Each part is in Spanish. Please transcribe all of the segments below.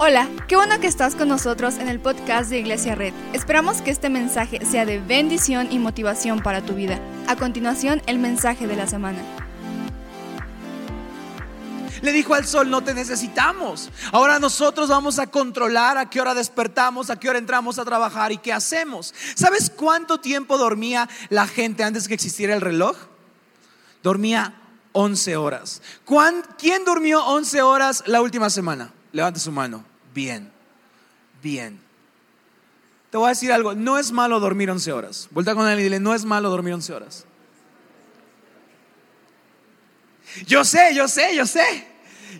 Hola, qué bueno que estás con nosotros en el podcast de Iglesia Red. Esperamos que este mensaje sea de bendición y motivación para tu vida. A continuación, el mensaje de la semana. Le dijo al sol, no te necesitamos. Ahora nosotros vamos a controlar a qué hora despertamos, a qué hora entramos a trabajar y qué hacemos. ¿Sabes cuánto tiempo dormía la gente antes que existiera el reloj? Dormía 11 horas. ¿Quién durmió 11 horas la última semana? Levante su mano. Bien, bien. Te voy a decir algo, no es malo dormir 11 horas. Vuelta con él y dile, no es malo dormir 11 horas. Yo sé, yo sé, yo sé.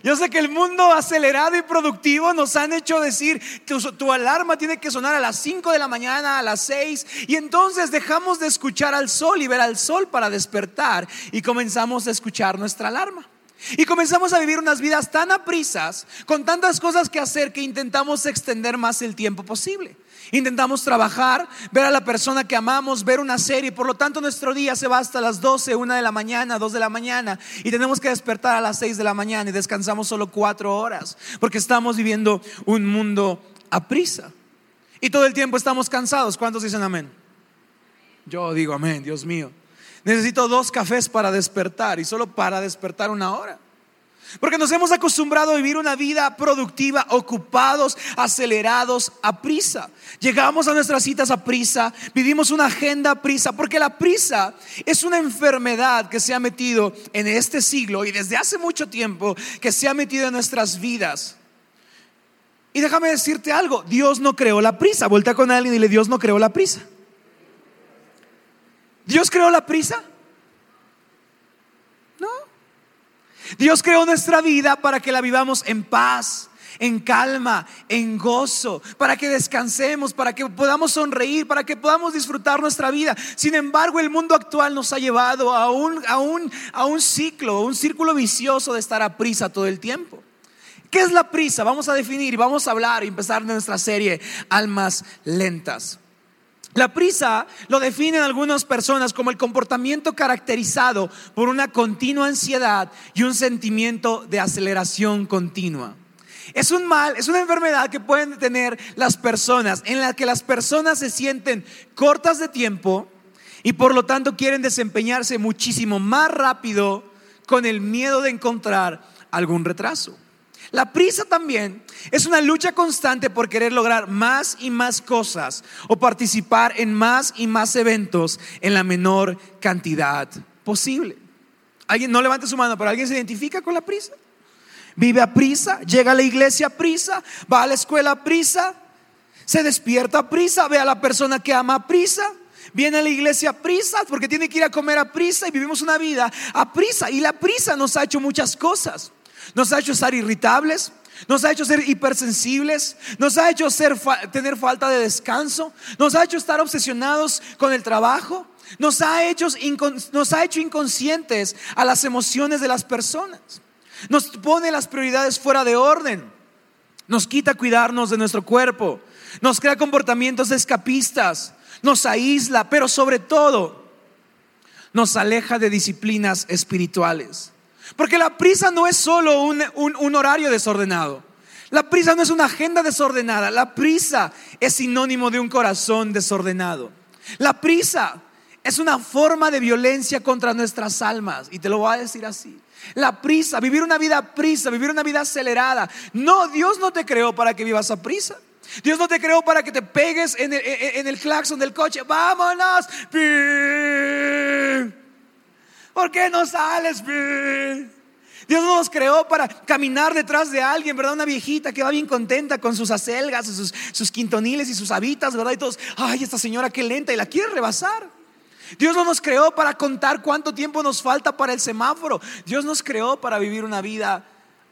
Yo sé que el mundo acelerado y productivo nos han hecho decir que tu, alarma tiene que sonar a las 5 de la mañana, a las 6, y entonces dejamos de escuchar al sol y ver al sol para despertar y comenzamos a escuchar nuestra alarma. Y comenzamos a vivir unas vidas tan aprisas, con tantas cosas que hacer, que intentamos extender más el tiempo posible. Intentamos trabajar, ver a la persona que amamos, ver una serie. Por lo tanto, nuestro día se va hasta las 12, 1 de la mañana, 2 de la mañana. Y tenemos que despertar a las 6 de la mañana y descansamos solo 4 horas. Porque estamos viviendo un mundo aprisa. Y todo el tiempo estamos cansados. ¿Cuántos dicen amén? Yo digo amén, Dios mío. Necesito dos cafés para despertar y solo para despertar una hora. Porque nos hemos acostumbrado a vivir una vida productiva, ocupados, acelerados, a prisa. Llegamos a nuestras citas a prisa, vivimos una agenda a prisa, porque la prisa es una enfermedad que se ha metido en este siglo y desde hace mucho tiempo que se ha metido en nuestras vidas. Y déjame decirte algo, Dios no creó la prisa. Vuelta con alguien y dile, Dios no creó la prisa. ¿Dios creó la prisa? No. Dios creó nuestra vida para que la vivamos en paz, en calma, en gozo, para que descansemos, para que podamos sonreír, para que podamos disfrutar nuestra vida. Sin embargo, el mundo actual nos ha llevado a un, a un, a un ciclo, un círculo vicioso de estar a prisa todo el tiempo. ¿Qué es la prisa? Vamos a definir y vamos a hablar y empezar nuestra serie Almas Lentas. La prisa lo definen algunas personas como el comportamiento caracterizado por una continua ansiedad y un sentimiento de aceleración continua. Es un mal, es una enfermedad que pueden tener las personas en la que las personas se sienten cortas de tiempo y por lo tanto quieren desempeñarse muchísimo más rápido con el miedo de encontrar algún retraso. La prisa también es una lucha constante por querer lograr más y más cosas o participar en más y más eventos en la menor cantidad posible. Alguien no levante su mano, pero alguien se identifica con la prisa. Vive a prisa, llega a la iglesia a prisa, va a la escuela a prisa, se despierta a prisa, ve a la persona que ama a prisa, viene a la iglesia a prisa porque tiene que ir a comer a prisa y vivimos una vida a prisa. Y la prisa nos ha hecho muchas cosas. Nos ha hecho estar irritables, nos ha hecho ser hipersensibles, nos ha hecho tener falta de descanso, nos ha hecho estar obsesionados con el trabajo, nos ha, hecho, nos ha hecho inconscientes a las emociones de las personas, nos pone las prioridades fuera de orden, nos quita cuidarnos de nuestro cuerpo, nos crea comportamientos escapistas, nos aísla, pero sobre todo nos aleja de disciplinas espirituales. Porque la prisa no es solo un, horario desordenado. La prisa no es una agenda desordenada. La prisa es sinónimo de un corazón desordenado. La prisa es una forma de violencia contra nuestras almas. Y te lo voy a decir así. La prisa, vivir una vida prisa, vivir una vida acelerada. No, Dios no te creó para que vivas a prisa. Dios no te creó para que te pegues en el, en el claxon del coche. Vámonos. ¿Por qué no sales? Dios no nos creó para caminar detrás de alguien, ¿verdad? Una viejita que va bien contenta con sus acelgas, sus, quintoniles y sus habitas, ¿verdad? Y todos, ay, esta señora qué lenta y la quiere rebasar. Dios no nos creó para contar cuánto tiempo nos falta para el semáforo. Dios nos creó para vivir una vida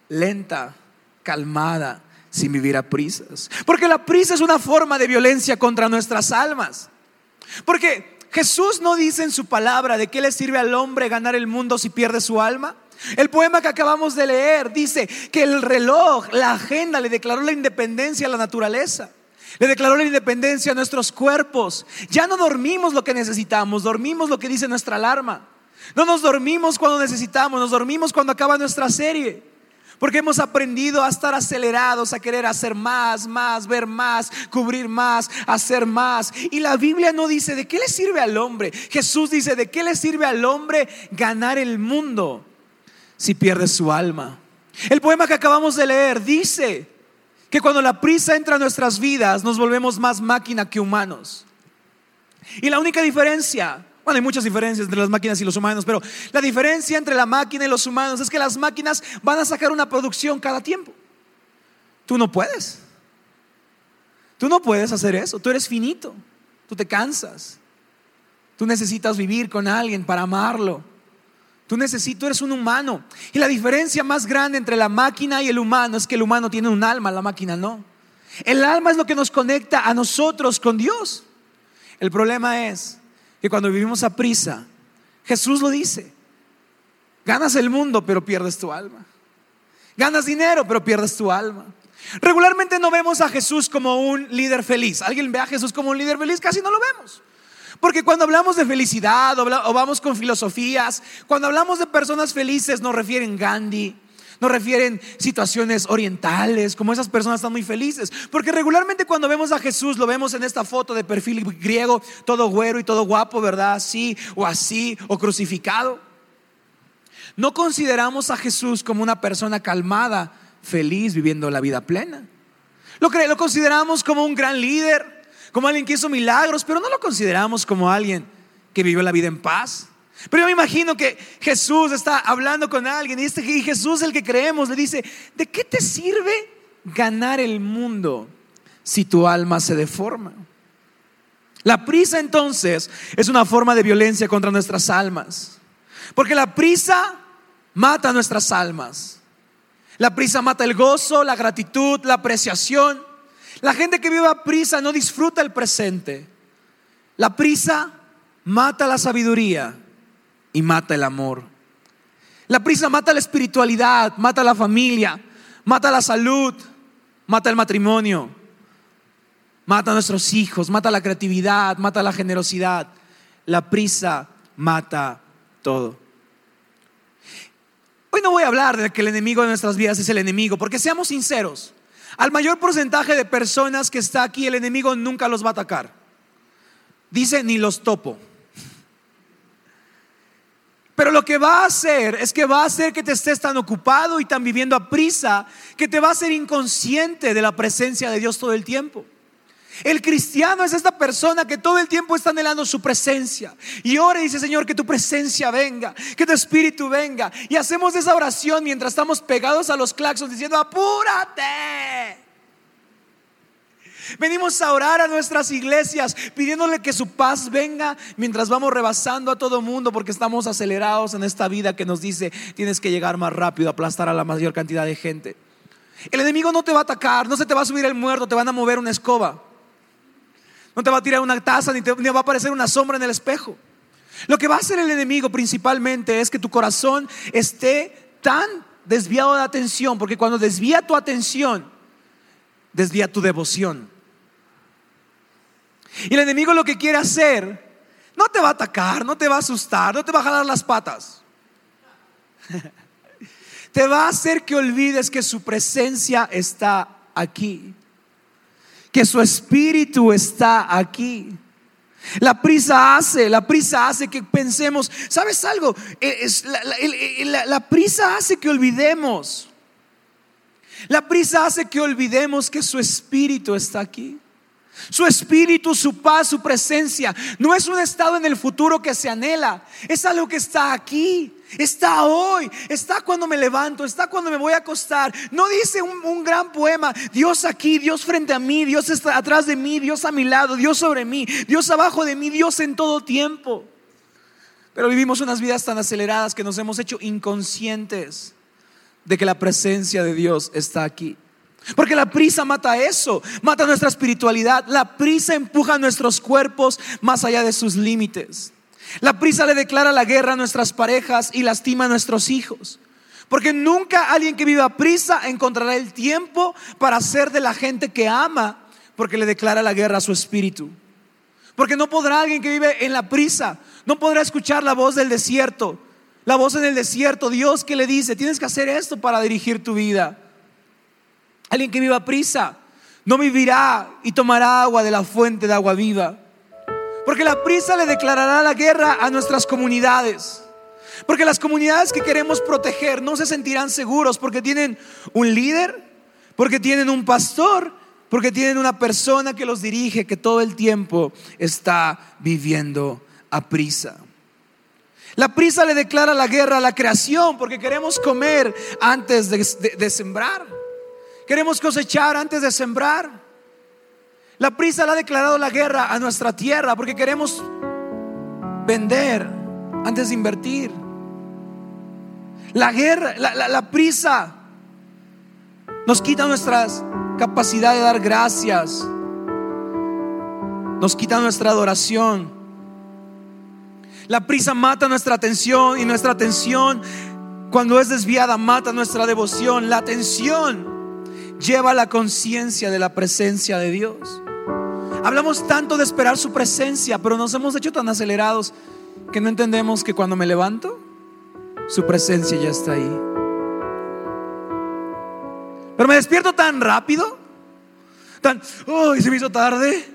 lenta, calmada, sin vivir a prisas. Porque la prisa es una forma de violencia contra nuestras almas. Porque Jesús no dice en su palabra de qué le sirve al hombre ganar el mundo si pierde su alma. El poema que acabamos de leer dice que el reloj, la agenda, le declaró la independencia a la naturaleza. Le declaró la independencia a nuestros cuerpos. Ya no dormimos lo que necesitamos, dormimos lo que dice nuestra alarma. No nos dormimos cuando necesitamos, nos dormimos cuando acaba nuestra serie. Porque hemos aprendido a estar acelerados, a querer hacer más, más, ver más, cubrir más, hacer más. Y la Biblia no dice, ¿de qué le sirve al hombre? Jesús dice, ¿de qué le sirve al hombre ganar el mundo si pierde su alma? El poema que acabamos de leer dice que cuando la prisa entra a nuestras vidas nos volvemos más máquina que humanos. Y la única diferencia bueno, hay muchas diferencias entre las máquinas y los humanos, pero la diferencia entre la máquina y los humanos es que las máquinas van a sacar una producción cada tiempo. Tú no puedes. Tú no puedes hacer eso. Tú eres finito. Tú te cansas. Tú necesitas vivir con alguien para amarlo. Tú necesitas, tú eres un humano. Y la diferencia más grande entre la máquina y el humano es que el humano tiene un alma, la máquina no. El alma es lo que nos conecta a nosotros con Dios. El problema es que cuando vivimos a prisa, Jesús lo dice, ganas el mundo pero pierdes tu alma. Ganas dinero pero pierdes tu alma. Regularmente no vemos a Jesús como un líder feliz. ¿Alguien ve a Jesús como un líder feliz? Casi no lo vemos. Porque cuando hablamos de felicidad o vamos con filosofías, cuando hablamos de personas felices nos refieren Gandhi, nos refieren situaciones orientales, como esas personas están muy felices. Porque regularmente cuando vemos a Jesús, lo vemos en esta foto de perfil griego, todo güero y todo guapo, ¿verdad? Así o así, o crucificado. No consideramos a Jesús como una persona calmada, feliz, viviendo la vida plena. Lo, lo consideramos como un gran líder, como alguien que hizo milagros, pero no lo consideramos como alguien que vivió la vida en paz. Pero yo me imagino que Jesús está hablando con alguien y, este, y Jesús, el que creemos, le dice, ¿de qué te sirve ganar el mundo si tu alma se deforma? La prisa entonces es una forma de violencia contra nuestras almas. Porque la prisa mata nuestras almas. La prisa mata el gozo, la gratitud, la apreciación. La gente que vive a prisa no disfruta el presente. La prisa mata la sabiduría y mata el amor. La prisa mata la espiritualidad, mata la familia, mata la salud, mata el matrimonio, mata a nuestros hijos, mata la creatividad, mata la generosidad. La prisa mata todo. Hoy no voy a hablar de que el enemigo de nuestras vidas es el enemigo, porque seamos sinceros, al mayor porcentaje de personas que está aquí, el enemigo nunca los va a atacar. Dice, ni los topo. Pero lo que va a hacer es que va a hacer que te estés tan ocupado y tan viviendo a prisa que te va a hacer inconsciente de la presencia de Dios todo el tiempo. El cristiano es esta persona que todo el tiempo está anhelando su presencia. Y ora y dice, Señor, que tu presencia venga, que tu espíritu venga. Y hacemos esa oración mientras estamos pegados a los claxons diciendo, apúrate. Venimos a orar a nuestras iglesias pidiéndole que su paz venga mientras vamos rebasando a todo mundo porque estamos acelerados en esta vida que nos dice tienes que llegar más rápido, aplastar a la mayor cantidad de gente. El enemigo no te va a atacar, no se te va a subir el muerto, te van a mover una escoba. No te va a tirar una taza ni, te, ni va a aparecer una sombra en el espejo. Lo que va a hacer el enemigo principalmente es que tu corazón esté tan desviado de atención, porque cuando desvía tu atención, desvía tu devoción. Y el enemigo lo que quiere hacer, no te va a atacar, no te va a asustar, no te va a jalar las patas. Te va a hacer que olvides que su presencia está aquí, que su espíritu está aquí. La prisa hace, la prisa hace que pensemos, ¿sabes algo? Es, la, la prisa hace que olvidemos. La prisa hace que olvidemos que su espíritu está aquí. Su espíritu, su paz, su presencia. No es un estado en el futuro que se anhela. Es algo que está aquí. Está hoy. Está cuando me levanto. Está cuando me voy a acostar. No dice un, gran poema. Dios aquí, Dios frente a mí. Dios está atrás de mí. Dios a mi lado. Dios sobre mí. Dios abajo de mí. Dios en todo tiempo. Pero vivimos unas vidas tan aceleradas que nos hemos hecho inconscientes de que la presencia de Dios está aquí. Porque la prisa mata eso, mata nuestra espiritualidad. La prisa empuja nuestros cuerpos más allá de sus límites. La prisa le declara la guerra a nuestras parejas y lastima a nuestros hijos. Porque nunca alguien que viva prisa encontrará el tiempo para ser de la gente que ama, porque le declara la guerra a su espíritu. Porque no podrá alguien que vive en la prisa, no podrá escuchar la voz del desierto, la voz en el desierto, Dios que le dice, tienes que hacer esto para dirigir tu vida. Alguien que viva prisa, no vivirá y tomará agua de la fuente de agua viva. Porque la prisa le declarará la guerra a nuestras comunidades. Porque las comunidades que queremos proteger no se sentirán seguros porque tienen un líder, porque tienen un pastor, porque tienen una persona que los dirige, que todo el tiempo está viviendo a prisa. La prisa le declara la guerra a la creación porque queremos comer antes de, sembrar. Queremos cosechar antes de sembrar. La prisa le ha declarado la guerra a nuestra tierra porque queremos vender antes de invertir. La guerra, la, prisa nos quita nuestra capacidad de dar gracias. Nos quita nuestra adoración. La prisa mata nuestra atención y nuestra atención cuando es desviada mata nuestra devoción. La atención lleva la conciencia de la presencia de Dios. Hablamos tanto de esperar su presencia, pero nos hemos hecho tan acelerados que no entendemos que cuando me levanto, su presencia ya está ahí. Pero me despierto tan rápido, tan, uy, se me hizo tarde,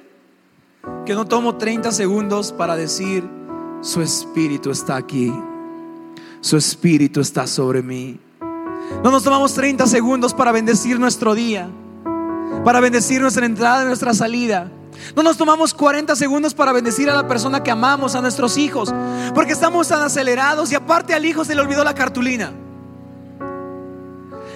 que no tomo 30 segundos para decir, su espíritu está aquí. Su espíritu está sobre mí. No nos tomamos 30 segundos para bendecir nuestro día, para bendecir nuestra entrada y nuestra salida. No nos tomamos 40 segundos para bendecir a la persona que amamos, a nuestros hijos, porque estamos tan acelerados y aparte al hijo se le olvidó la cartulina.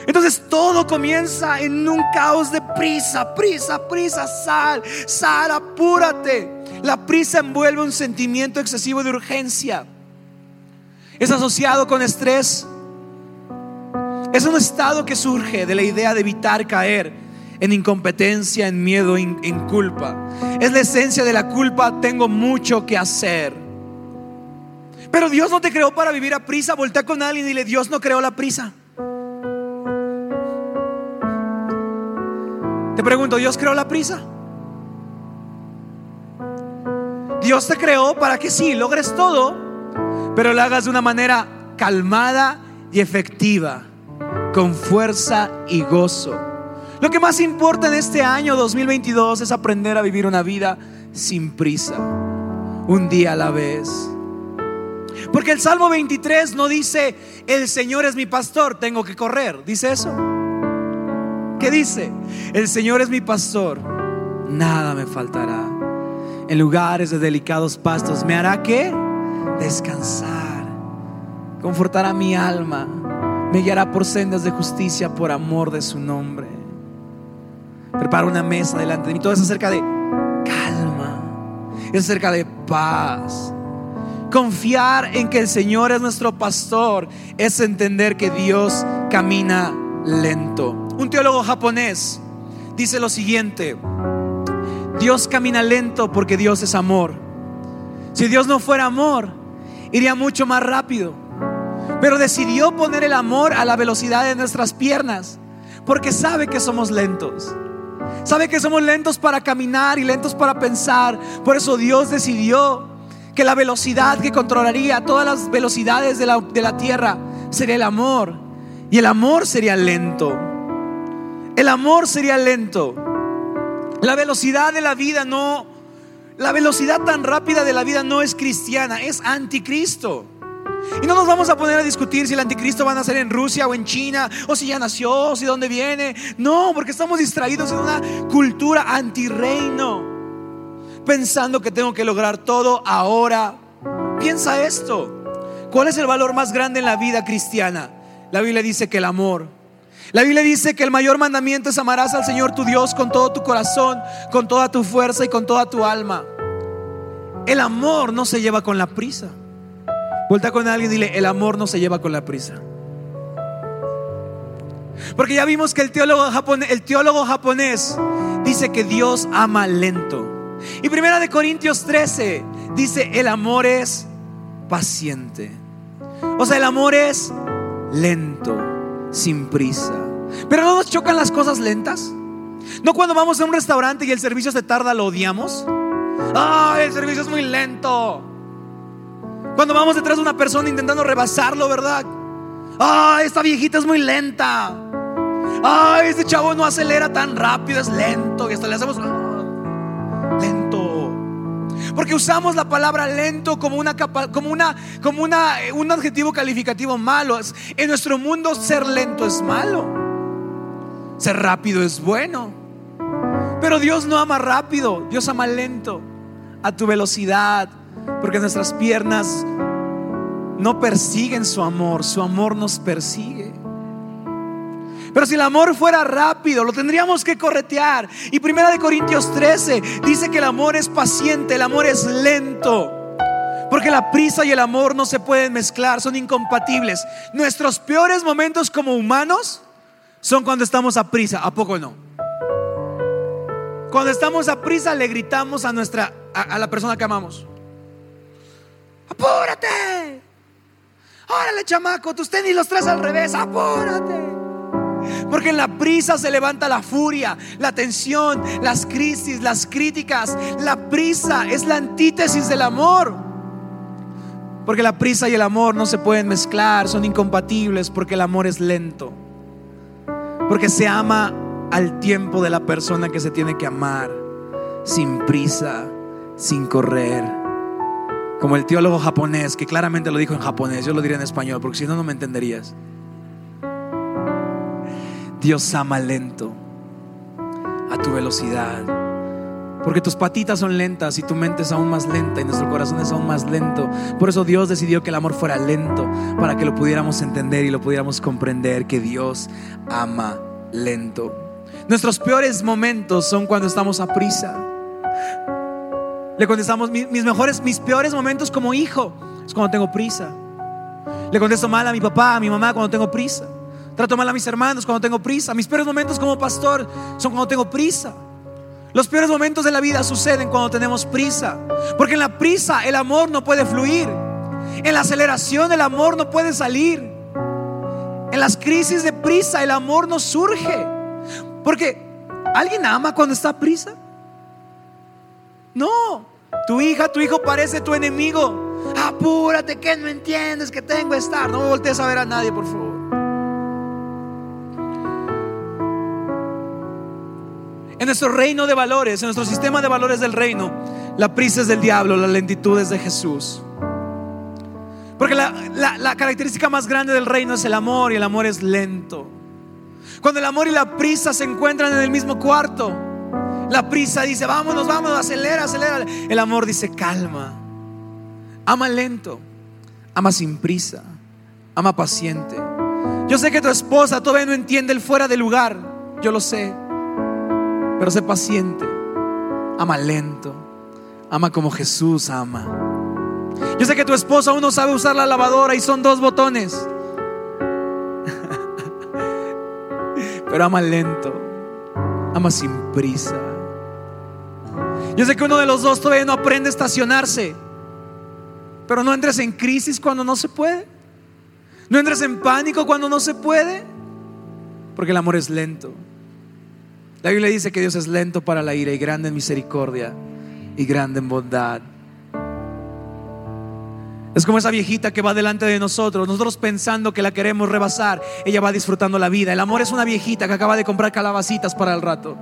Entonces todo comienza en un caos de prisa, prisa, prisa, sal, sal, apúrate. La prisa envuelve un sentimiento excesivo de urgencia. Es asociado con estrés. Es un estado que surge de la idea de evitar caer en incompetencia, en miedo, en, culpa. Es la esencia de la culpa, tengo mucho que hacer. Pero Dios no te creó para vivir a prisa. Voltea con alguien y dile, Dios no creó la prisa. Te pregunto, ¿Dios creó la prisa? Dios te creó para que sí, logres todo, pero lo hagas de una manera calmada y efectiva, con fuerza y gozo. Lo que más importa en este año 2022 es aprender a vivir una vida sin prisa, un día a la vez. Porque el Salmo 23 no dice, el Señor es mi pastor, tengo que correr. ¿Dice eso? ¿Qué dice? El Señor es mi pastor, nada me faltará en lugares de delicados pastos. Me hará que descansar, confortará mi alma, me guiará por sendas de justicia por amor de su nombre. Prepara una mesa delante de mí. Todo es acerca de calma, es acerca de paz. Confiar en que el Señor es nuestro pastor es entender que Dios camina lento. Un teólogo japonés dice lo siguiente. Dios camina lento porque Dios es amor. Si Dios no fuera amor, iría mucho más rápido. Pero decidió poner el amor a la velocidad de nuestras piernas porque sabe que somos lentos. Sabe que somos lentos para caminar y lentos para pensar. Por eso Dios decidió que la velocidad que controlaría todas las velocidades de la, de la tierra sería el amor. Y el amor sería lento. El amor sería lento. La velocidad de la vida no, la velocidad tan rápida de la vida no es cristiana, es anticristo. Y no nos vamos a poner a discutir si el anticristo va a nacer en Rusia o en China, o si ya nació, o si dónde viene. No, porque estamos distraídos en una cultura antirreino, pensando que tengo que lograr todo ahora. Piensa esto. ¿Cuál es el valor más grande en la vida cristiana? La Biblia dice que el amor. La Biblia dice que el mayor mandamiento es amarás al Señor tu Dios con todo tu corazón, con toda tu fuerza y con toda tu alma. El amor no se lleva con la prisa. Vuelta con alguien y dile, el amor no se lleva con la prisa. Porque ya vimos que el teólogo japonés, el teólogo japonés dice que Dios ama lento. Y primera de Corintios 13 dice, el amor es paciente. O sea, el amor es lento sin prisa. Pero no nos chocan las cosas lentas. No cuando vamos a un restaurante y el servicio se tarda, lo odiamos. Ah, el servicio es muy lento. Cuando vamos detrás de una persona intentando rebasarlo, ¿verdad? Ah, esta viejita es muy lenta. Ah, este chavo no acelera tan rápido, es lento. Y hasta le hacemos ah, lento. Porque usamos la palabra lento como una como una como una un adjetivo calificativo malo. En nuestro mundo ser lento es malo. Ser rápido es bueno. Pero Dios no ama rápido, Dios ama lento, a tu velocidad, porque nuestras piernas no persiguen su amor, su amor nos persigue. Pero si el amor fuera rápido, lo tendríamos que corretear. Y primera de Corintios 13 dice que el amor es paciente, el amor es lento. Porque la prisa y el amor no se pueden mezclar, son incompatibles. Nuestros peores momentos como humanos son cuando estamos a prisa, ¿a poco no? Cuando estamos a prisa le gritamos a nuestra a, la persona que amamos. Apúrate. Órale, chamaco, tus tenis los traes al revés, apúrate. Porque en la prisa se levanta la furia, la tensión, las crisis, las críticas. La prisa es la antítesis del amor. Porque la prisa y el amor no se pueden mezclar, son incompatibles porque el amor es lento. Porque se ama al tiempo de la persona que se tiene que amar, sin prisa, sin correr. Como el teólogo japonés, que claramente lo dijo en japonés, yo lo diría en español, porque si no, no me entenderías. Dios ama lento, a tu velocidad. Porque tus patitas son lentas y tu mente es aún más lenta y nuestro corazón es aún más lento. Por eso Dios decidió que el amor fuera lento, para que lo pudiéramos entender y lo pudiéramos comprender, que Dios ama lento. Nuestros peores momentos son cuando estamos a prisa. Le contestamos mis, mejores, mis peores momentos como hijo es cuando tengo prisa. Le contesto mal a mi papá, a mi mamá cuando tengo prisa. Trato mal a mis hermanos cuando tengo prisa. Mis peores momentos como pastor son cuando tengo prisa. Los peores momentos de la vida suceden cuando tenemos prisa. Porque en la prisa el amor no puede fluir. En la aceleración el amor no puede salir. En las crisis de prisa el amor no surge. Porque ¿alguien ama cuando está a prisa? No, tu hija, tu hijo parece tu enemigo. Apúrate, que no entiendes que tengo que estar. No voltees a ver a nadie, por favor. En nuestro reino de valores, en nuestro sistema de valores del reino, la prisa es del diablo, la lentitud es de Jesús. Porque la, la, característica más grande del reino es el amor y el amor es lento. Cuando el amor y la prisa se encuentran en el mismo cuarto, la prisa dice, vámonos, vámonos, acelera, acelera. El amor dice, calma. Ama lento, ama sin prisa, ama paciente. Yo sé que tu esposa todavía no entiende el fuera de lugar, yo lo sé. Pero sé paciente, ama lento, ama como Jesús ama. Yo sé que tu esposa aún no sabe usar la lavadora y son dos botones. Pero ama lento, ama sin prisa. Yo sé que uno de los dos todavía no aprende a estacionarse. Pero no entres en crisis cuando no se puede. No entres en pánico cuando no se puede. Porque el amor es lento. La Biblia dice que Dios es lento para la ira y grande en misericordia y grande en bondad. Es como esa viejita que va delante de nosotros, nosotros pensando que la queremos rebasar, ella va disfrutando la vida. El amor es una viejita que acaba de comprar calabacitas para el rato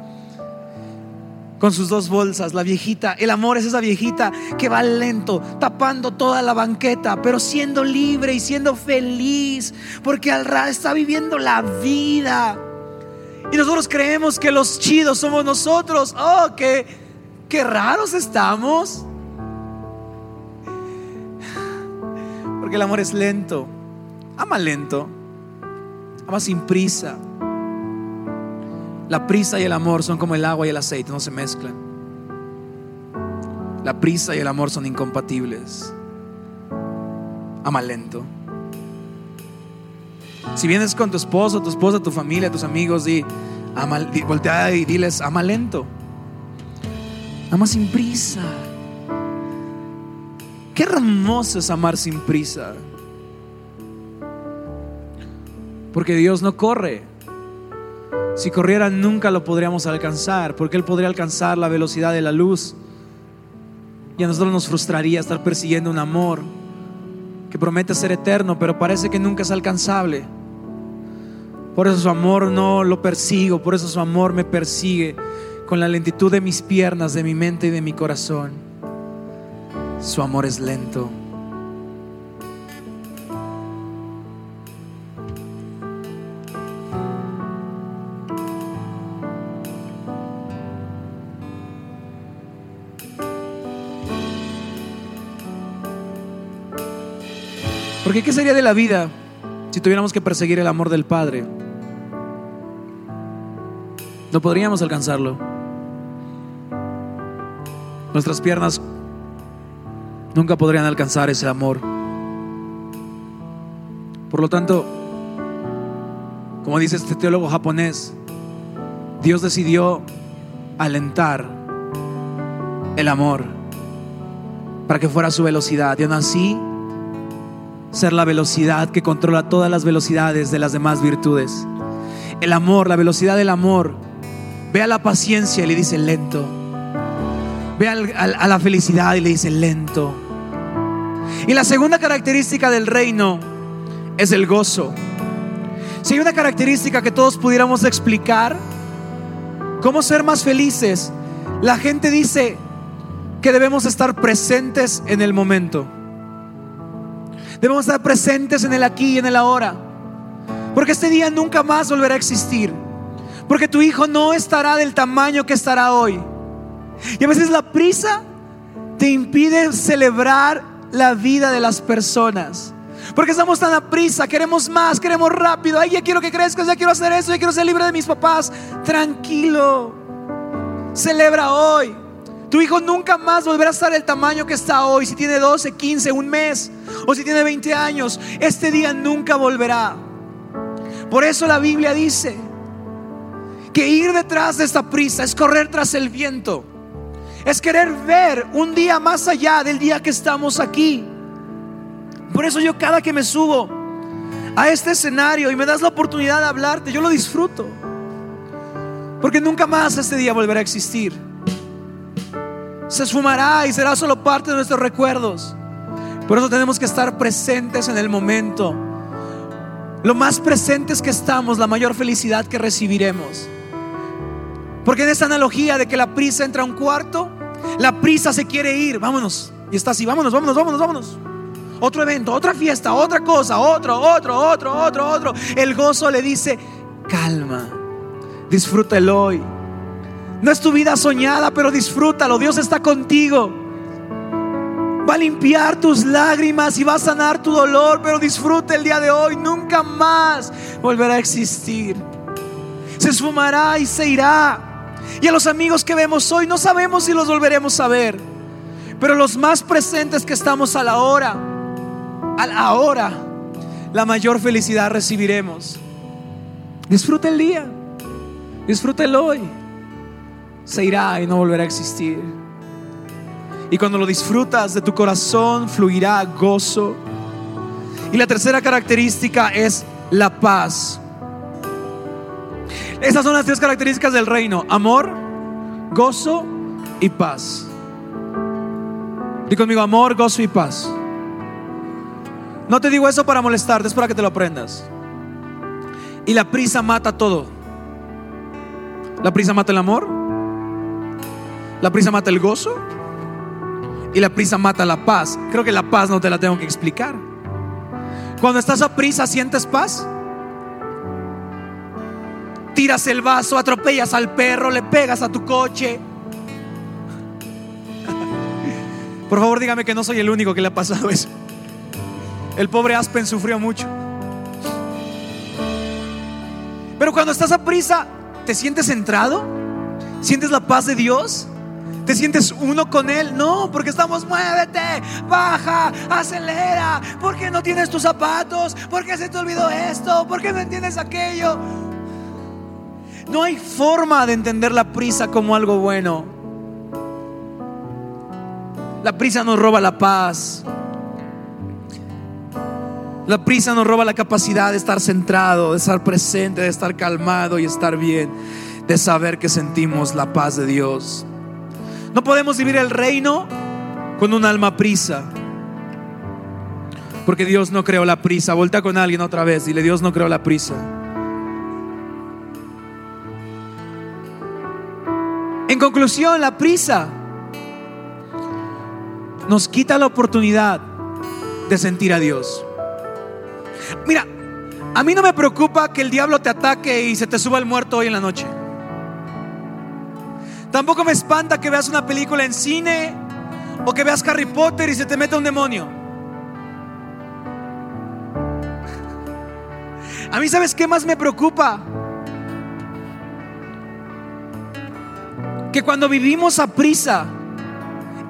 con sus dos bolsas, la viejita. El amor es esa viejita que va lento, tapando toda la banqueta, pero siendo libre y siendo feliz, porque al está viviendo la vida. Y nosotros creemos que los chidos somos nosotros. Oh, qué, qué raros estamos. Porque el amor es lento. Ama lento. Ama sin prisa. La prisa y el amor son como el agua y el aceite, no se mezclan. La prisa y el amor son incompatibles. Ama lento. Si vienes con tu esposo, tu esposa, tu familia, tus amigos, y voltea y diles, ama lento. Ama sin prisa. Qué hermoso es amar sin prisa. Porque Dios no corre. Si corriera nunca lo podríamos alcanzar, porque Él podría alcanzar la velocidad de la luz. Y a nosotros nos frustraría estar persiguiendo un amor que promete ser eterno, pero parece que nunca es alcanzable. Por eso su amor no lo persigo, por eso su amor me persigue con la lentitud de mis piernas, de mi mente y de mi corazón. Su amor es lento. Porque ¿qué sería de la vida si tuviéramos que perseguir el amor del Padre? No podríamos alcanzarlo. Nuestras piernas nunca podrían alcanzar ese amor. Por lo tanto, como dice este teólogo japonés, Dios decidió alentar el amor para que fuera su velocidad. Y aún así, ser la velocidad que controla todas las velocidades de las demás virtudes. El amor, la velocidad del amor Ve a la paciencia y le dice lento. Ve a la felicidad y le dice lento. Y la segunda característica del reino es el gozo. Si hay una característica que todos pudiéramos explicar, cómo ser más felices, la gente dice que debemos estar presentes en el momento. Debemos estar presentes en el aquí y en el ahora. Porque este día nunca más volverá a existir. Porque tu hijo no estará del tamaño que estará hoy. Y a veces la prisa te impide celebrar la vida de las personas. Porque estamos tan a prisa, queremos más, queremos rápido. Ay, ya quiero que crezcas, ya quiero hacer eso, ya quiero ser libre de mis papás. Tranquilo. Celebra hoy. Tu hijo nunca más volverá a estar el tamaño que está hoy. Si tiene 12, 15, un mes, o si tiene 20 años, este día nunca volverá. Por eso la Biblia dice que ir detrás de esta prisa es correr tras el viento. Es querer ver un día más allá del día que estamos aquí. Por eso yo cada que me subo a este escenario y me das la oportunidad de hablarte, yo lo disfruto. Porque nunca más este día volverá a existir. Se esfumará y será solo parte de nuestros recuerdos. Por eso tenemos que estar presentes en el momento. Lo más presentes que estamos, la mayor felicidad que recibiremos. Porque en esta analogía de que la prisa entra a un cuarto, la prisa se quiere ir, vámonos. Y está así, vámonos, vámonos, vámonos, vámonos. Otro evento, otra fiesta, otra cosa, otro, otro, otro, otro, otro. El gozo le dice, calma, disfrútalo hoy. No es tu vida soñada, pero disfrútalo. Dios está contigo. Va a limpiar tus lágrimas y va a sanar tu dolor, pero disfruta el día de hoy. Nunca más volverá a existir. Se esfumará y se irá. Y a los amigos que vemos hoy no sabemos si los volveremos a ver. Pero los más presentes que estamos a la hora, a la hora, la mayor felicidad recibiremos. Disfruta el día, disfruta el hoy. Se irá y no volverá a existir. Y cuando lo disfrutas de tu corazón, fluirá gozo. Y la tercera característica es la paz. Esas son las tres características del reino. Amor, gozo y paz. Di conmigo amor, gozo y paz. No te digo eso para molestarte, es para que te lo aprendas. Y la prisa mata todo. La prisa mata el amor. La prisa mata el gozo. Y la prisa mata la paz. Creo que la paz no te la tengo que explicar. Cuando estás a prisa, ¿sientes paz? tiras el vaso, atropellas al perro, le pegas a tu coche. Por favor, dígame que no soy el único que le ha pasado eso. El pobre Aspen sufrió mucho. Pero cuando estás a prisa, ¿te sientes centrado? ¿Sientes la paz de Dios? ¿Te sientes uno con Él? No, porque estamos, muévete, baja, acelera. ¿Por qué no tienes tus zapatos? ¿Por qué se te olvidó esto? ¿Por qué no entiendes aquello? No hay forma de entender la prisa como algo bueno. La prisa nos roba la paz. La prisa nos roba la capacidad de estar centrado, de estar presente, de estar calmado y estar bien, de saber que sentimos la paz de Dios. No podemos vivir el reino con un alma prisa. Porque Dios no creó la prisa. Volta con alguien otra vez. Dile, Dios no creó la prisa. En conclusión, la prisa nos quita la oportunidad de sentir a Dios. Mira, a mí no me preocupa que el diablo te ataque y se te suba el muerto hoy en la noche. Tampoco me espanta que veas una película en cine o que veas Harry Potter y se te meta un demonio. A mí, ¿sabes qué más me preocupa? Que cuando vivimos a prisa,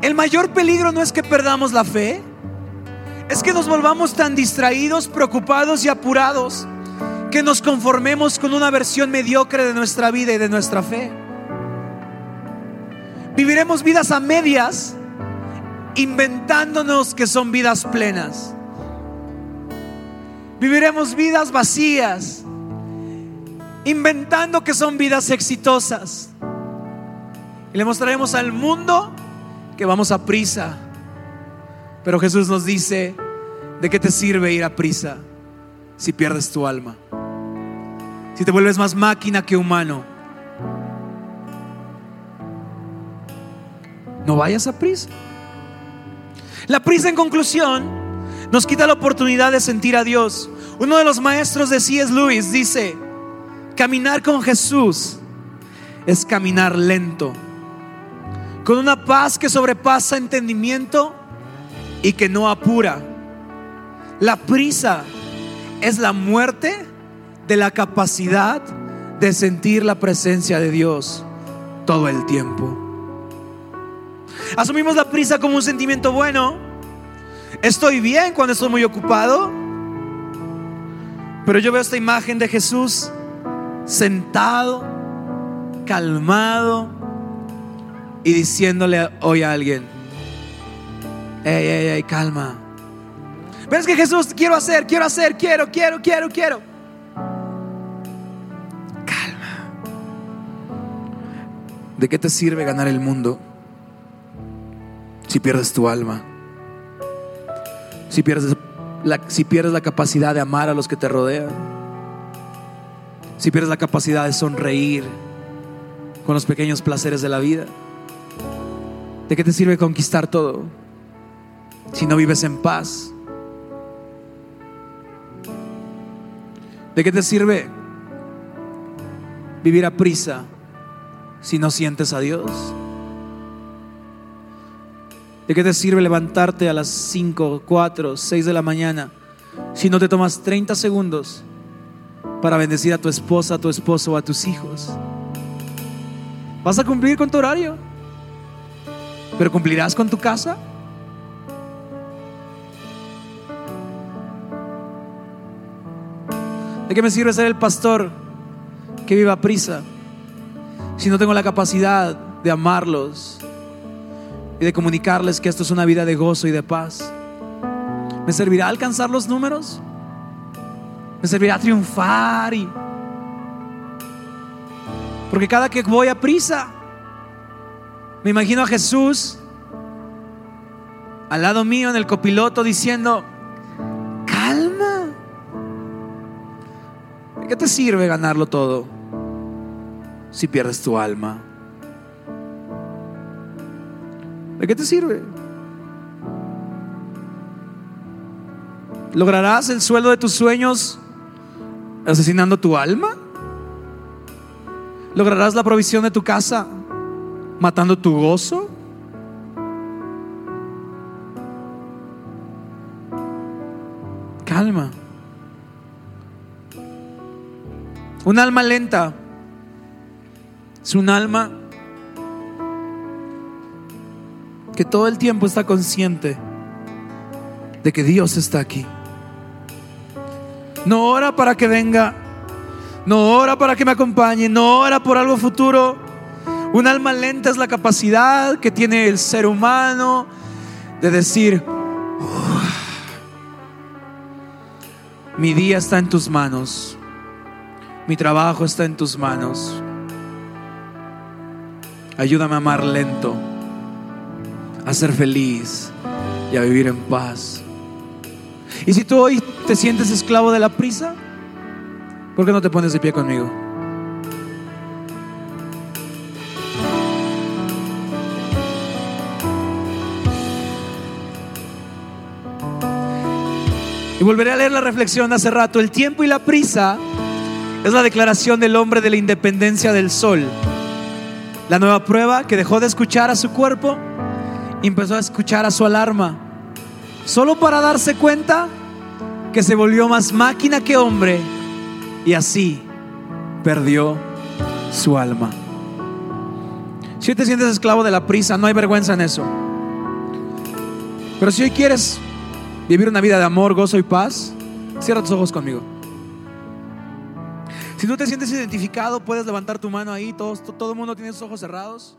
el mayor peligro no es que perdamos la fe, es que nos volvamos tan distraídos, preocupados y apurados que nos conformemos con una versión mediocre de nuestra vida y de nuestra fe. Viviremos vidas a medias inventándonos que son vidas plenas. Viviremos vidas vacías, inventando que son vidas exitosas. Y le mostraremos al mundo que vamos a prisa. Pero Jesús nos dice, ¿de qué te sirve ir a prisa si pierdes tu alma? Si te vuelves más máquina que humano. No vayas a prisa. La prisa en conclusión nos quita la oportunidad de sentir a Dios. Uno de los maestros de C.S. Lewis dice, caminar con Jesús es caminar lento, con una paz que sobrepasa entendimiento y que no apura. La prisa es la muerte de la capacidad de sentir la presencia de Dios todo el tiempo. Asumimos la prisa como un sentimiento bueno. Estoy bien cuando estoy muy ocupado. Pero yo veo esta imagen de Jesús sentado, calmado y diciéndole hoy a alguien, ey, ey, ey, calma. Pero es que Jesús, quiero hacer, quiero hacer, quiero, quiero, quiero, quiero. Calma. ¿De qué te sirve ganar el mundo? Si pierdes tu alma, si pierdes la, si pierdes la capacidad de amar a los que te rodean, si pierdes la capacidad de sonreír con los pequeños placeres de la vida, ¿de qué te sirve conquistar todo si no vives en paz? ¿De qué te sirve vivir a prisa si no sientes a Dios? ¿De qué te sirve levantarte a las 5, 4, 6 de la mañana si no te tomas 30 segundos para bendecir a tu esposa, a tu esposo o a tus hijos? ¿Vas a cumplir con tu horario? ¿Pero cumplirás con tu casa? ¿De qué me sirve ser el pastor que viva prisa si no tengo la capacidad de amarlos, y de comunicarles que esto es una vida de gozo y de paz. ¿Me servirá alcanzar los números? ¿Me servirá triunfar? Y... Porque cada que voy a prisa, me imagino a Jesús al lado mío en el copiloto diciendo, calma. ¿De qué te sirve ganarlo todo si pierdes tu alma? ¿De qué te sirve? ¿Lograrás el sueldo de tus sueños asesinando tu alma? ¿Lograrás la provisión de tu casa matando tu gozo? Calma. Un alma lenta es un alma que todo el tiempo está consciente de que Dios está aquí. No ora para que venga, no ora para que me acompañe, no ora por algo futuro. Un alma lenta es la capacidad que tiene el ser humano de decir, mi día está en tus manos, mi trabajo está en tus manos. Ayúdame a amar lento a ser feliz y a vivir en paz. Y si tú hoy te sientes esclavo de la prisa, ¿por qué no te pones de pie conmigo? Y volveré a leer la reflexión hace rato. El tiempo y la prisa es la declaración del hombre de la independencia del sol. La nueva prueba que dejó de escuchar a su cuerpo empezó a escuchar a su alarma. Solo para darse cuenta que se volvió más máquina que hombre y así perdió su alma. Si te sientes esclavo de la prisa, no hay vergüenza en eso. Pero si hoy quieres vivir una vida de amor, gozo y paz, cierra tus ojos conmigo. Si tú te sientes identificado, puedes levantar tu mano ahí. Todos, todo el mundo tiene sus ojos cerrados.